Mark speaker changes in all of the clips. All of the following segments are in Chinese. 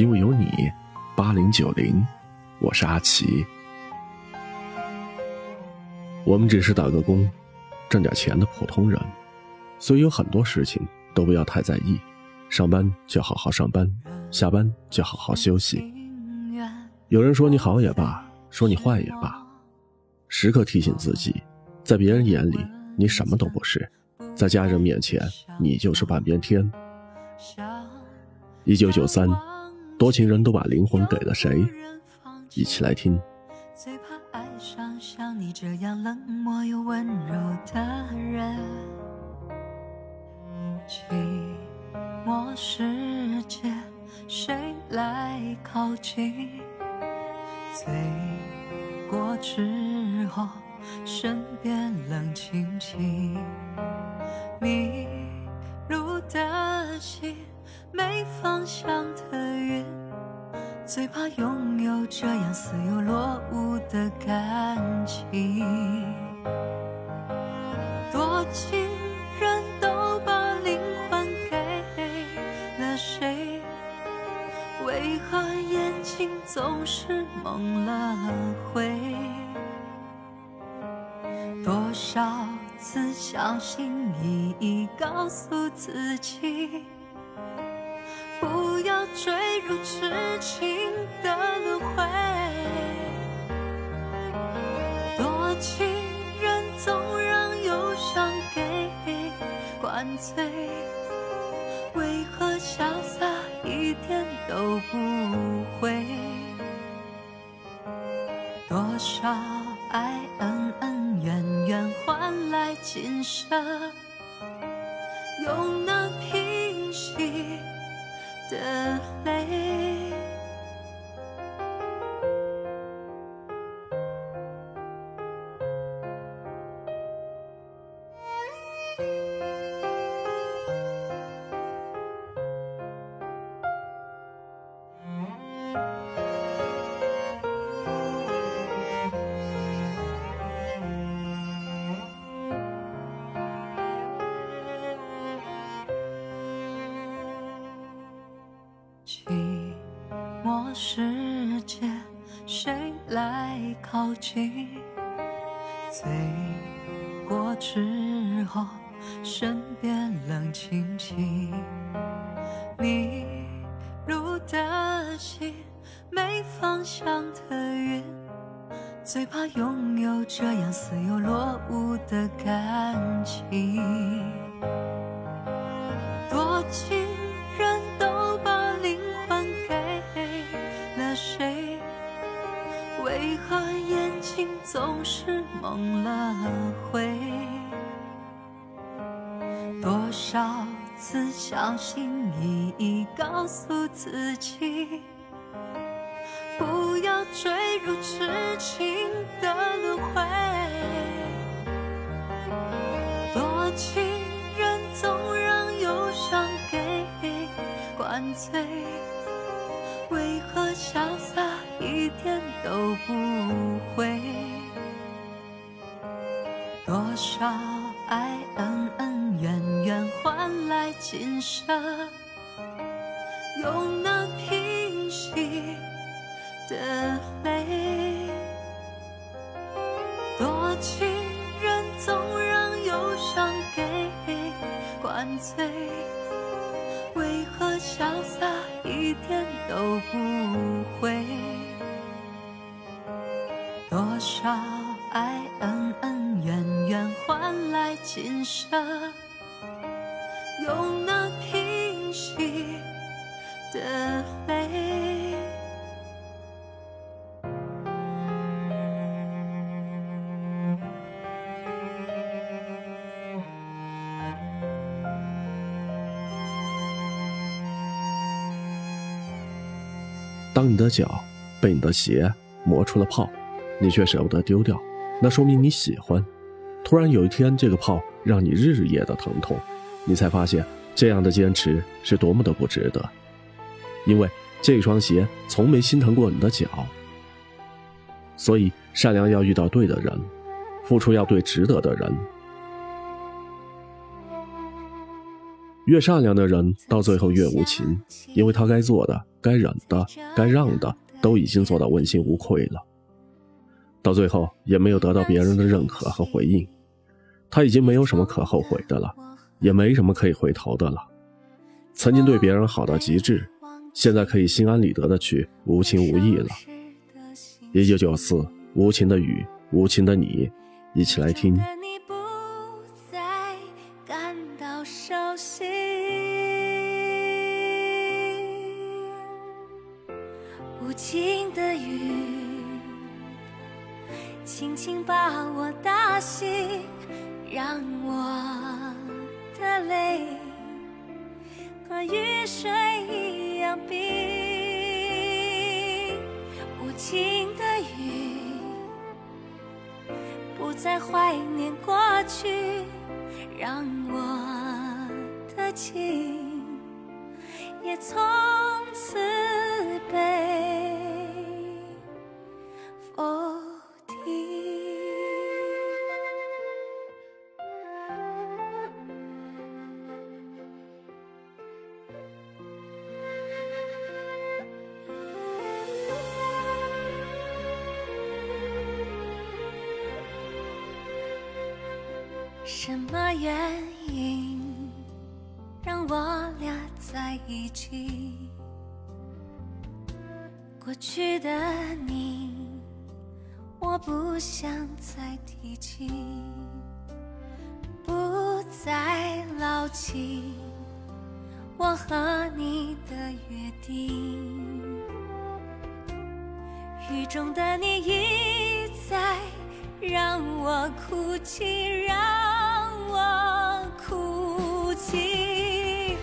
Speaker 1: 因为有你，八零九零，我是阿奇。我们只是打个工，挣点钱的普通人，所以有很多事情都不要太在意。上班就好好上班，下班就好好休息。有人说你好也罢，说你坏也罢，时刻提醒自己，在别人眼里你什么都不是，在家人面前你就是半边天。一九九三，多情人都把灵魂给了谁？一起来听。最怕爱上像你这样冷漠又温柔的人，
Speaker 2: 寂寞世界谁来靠近？醉过之后，身边冷清清，迷路的心。没方向的云，最怕拥有这样似有落无的感情。多情人都把灵魂给了谁？为何眼睛总是蒙了灰？多少次小心翼翼告诉自己。不要坠入痴情的轮回，多情人总让忧伤给灌醉，为何潇洒一点都不会？多少爱恩恩怨怨换来今生，又能平息？的泪。来靠近？醉过之后，身边冷清清。迷路的心，没方向的云，最怕拥有这样似有落无的感情。多情。总是梦了回？多少次小心翼翼告诉自己，不要坠入痴情的轮回。多情人总让忧伤给灌醉，为何潇洒？一点都不会，多少爱恩恩怨怨换来今生，又能平息的泪？多情人总让忧伤给灌醉，为何潇洒一点都不会？多少爱恩恩怨怨换来今生，又能平息的泪？
Speaker 1: 当你的脚被你的鞋磨出了泡。你却舍不得丢掉，那说明你喜欢。突然有一天，这个泡让你日夜的疼痛，你才发现这样的坚持是多么的不值得。因为这双鞋从没心疼过你的脚。所以，善良要遇到对的人，付出要对值得的人。越善良的人，到最后越无情，因为他该做的、该忍的、该让的，都已经做到问心无愧了。到最后也没有得到别人的认可和回应，他已经没有什么可后悔的了，也没什么可以回头的了。曾经对别人好到极致，现在可以心安理得的去无情无义了。一九九四，无情的雨，无情的你，一起来听。
Speaker 3: 心，让我的泪和雨水一样冰。无情的雨，不再怀念过去，让我的情也从此什么原因让我俩在一起？过去的你，我不想再提起，不再牢记我和你的约定。雨中的你一再让我哭泣，让。我哭泣，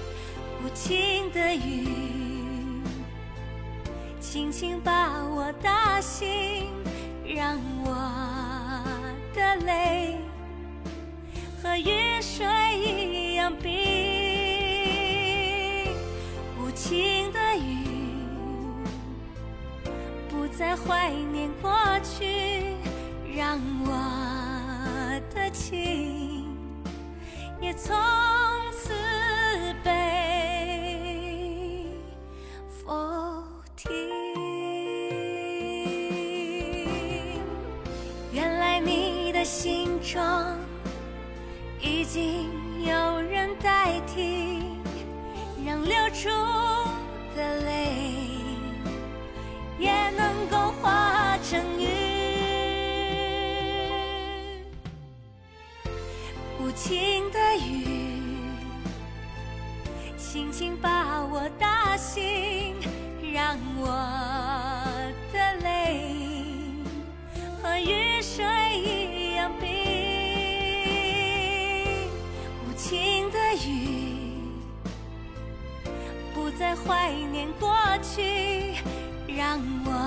Speaker 3: 无情的雨，轻轻把我打醒，让我的泪和雨水一样冰。无情的雨，不再怀念过去，让我的情。也从此被否定。原来你的心中已经有人代替，让流出的泪无情的雨，轻轻把我打醒，让我的泪和雨水一样冰。无情的雨，不再怀念过去，让我